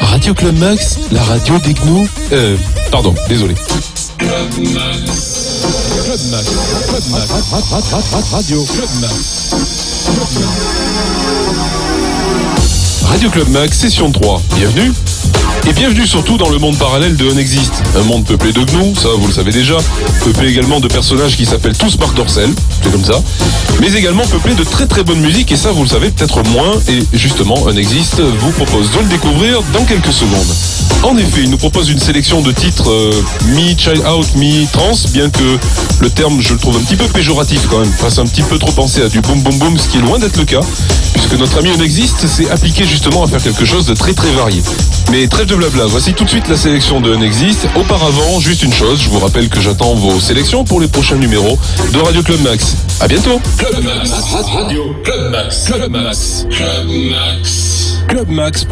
Radio Club Max, la radio des gnous. Euh, pardon, désolé. Club Max. Max. Club Max. Radio Club Max. Radio Club Max, session 3. Bienvenue. Et bienvenue surtout dans le monde parallèle de Unexist. Un monde peuplé de gnous, ça vous le savez déjà. Peuplé également de personnages qui s'appellent tous Marc Dorcel, c'est comme ça. Mais également peuplé de très très bonne musique, et ça vous le savez peut-être moins. Et justement, Unexist vous propose de le découvrir dans quelques secondes. En effet, il nous propose une sélection de titres euh, mi-child out, mi-trans, bien que le terme, je le trouve un petit peu péjoratif quand même, fasse un petit peu trop penser à du boom boom boom, ce qui est loin d'être le cas, puisque notre ami Unexist s'est appliqué justement à faire quelque chose de très très varié. Mais trêve de blabla, voici tout de suite la sélection de Unexist. Auparavant, juste une chose, je vous rappelle que j'attends vos sélections pour les prochains numéros de Radio Club Max. À bientôt Club Max, Radio Club Max, Club Max, Club Max.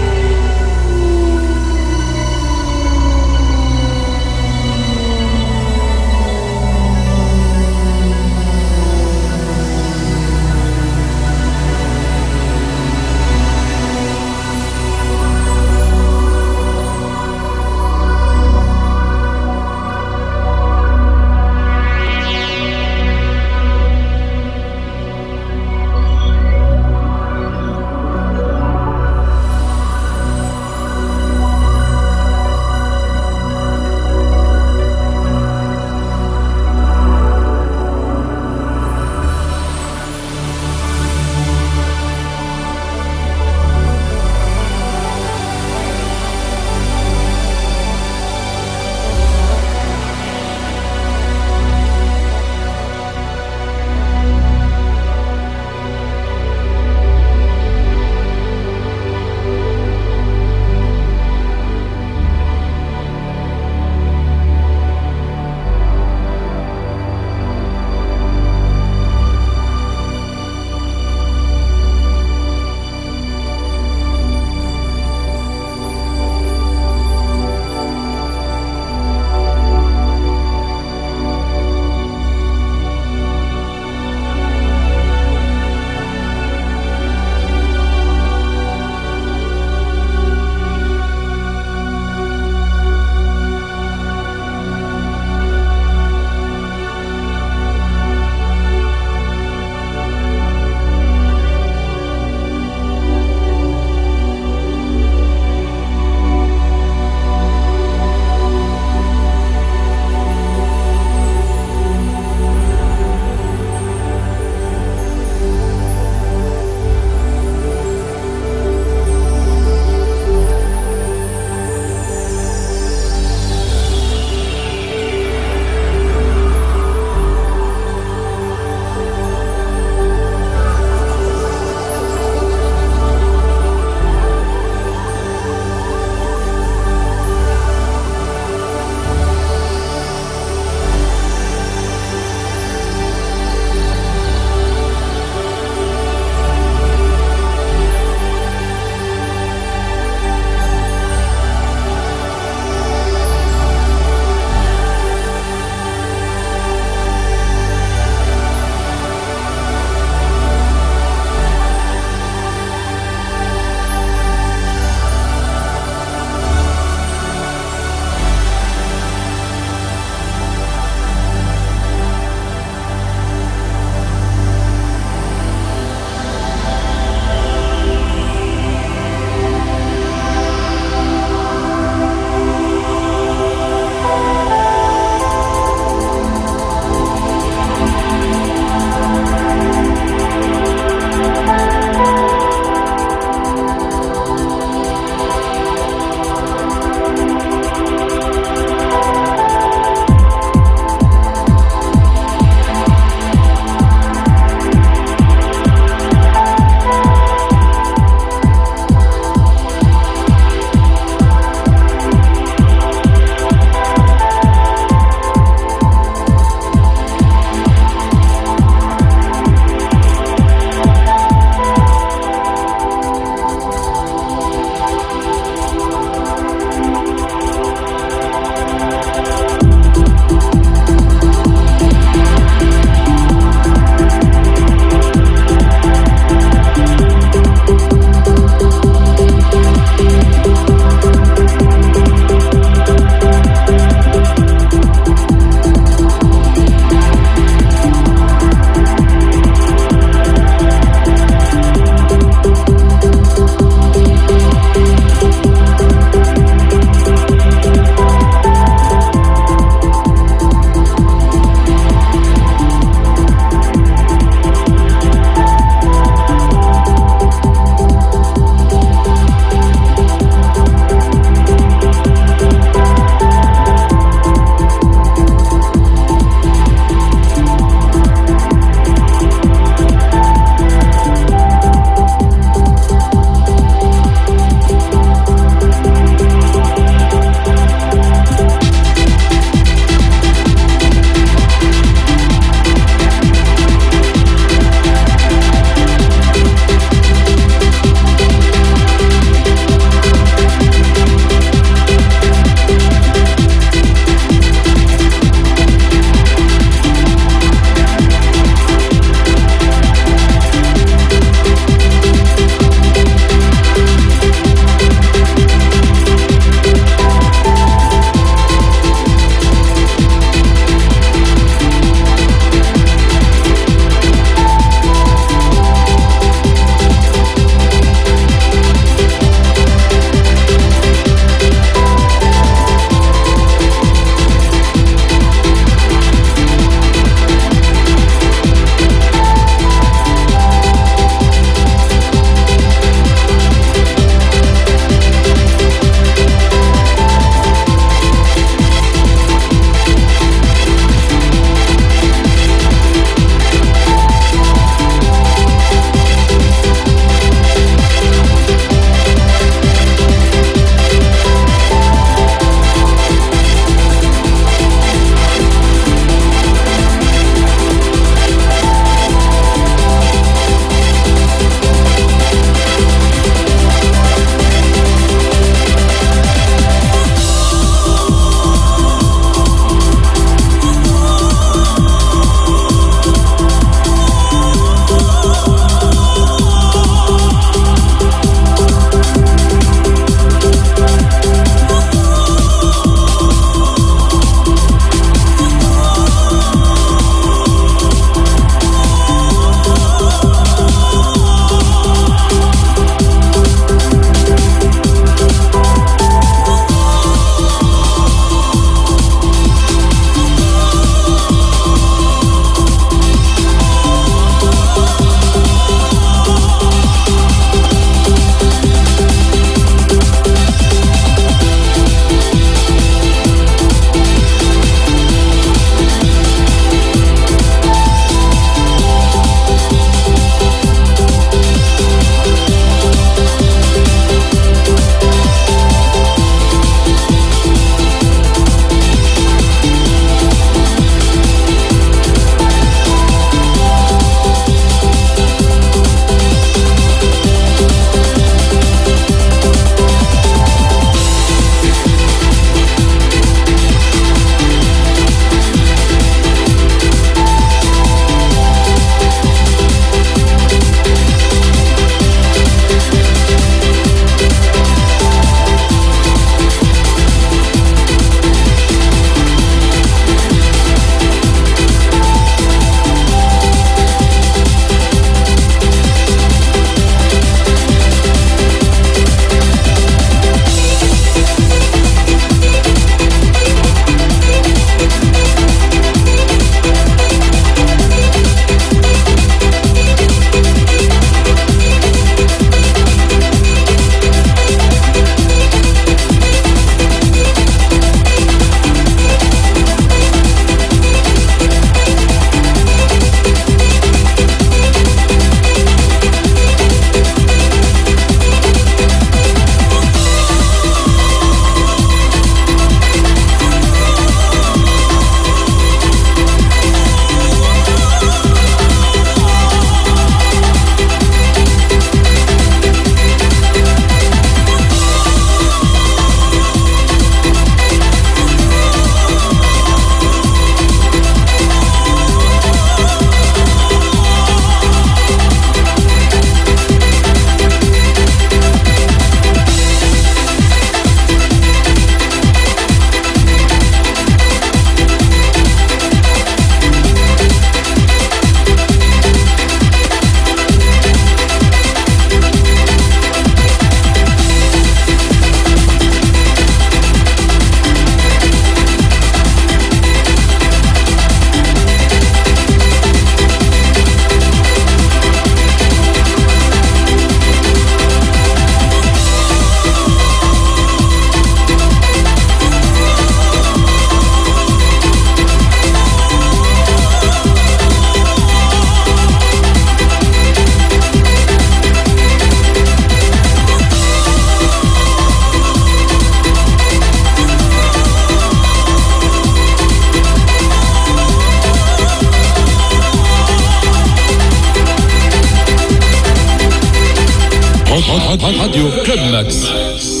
Radio Club Max.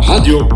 Radio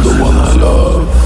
the one I love.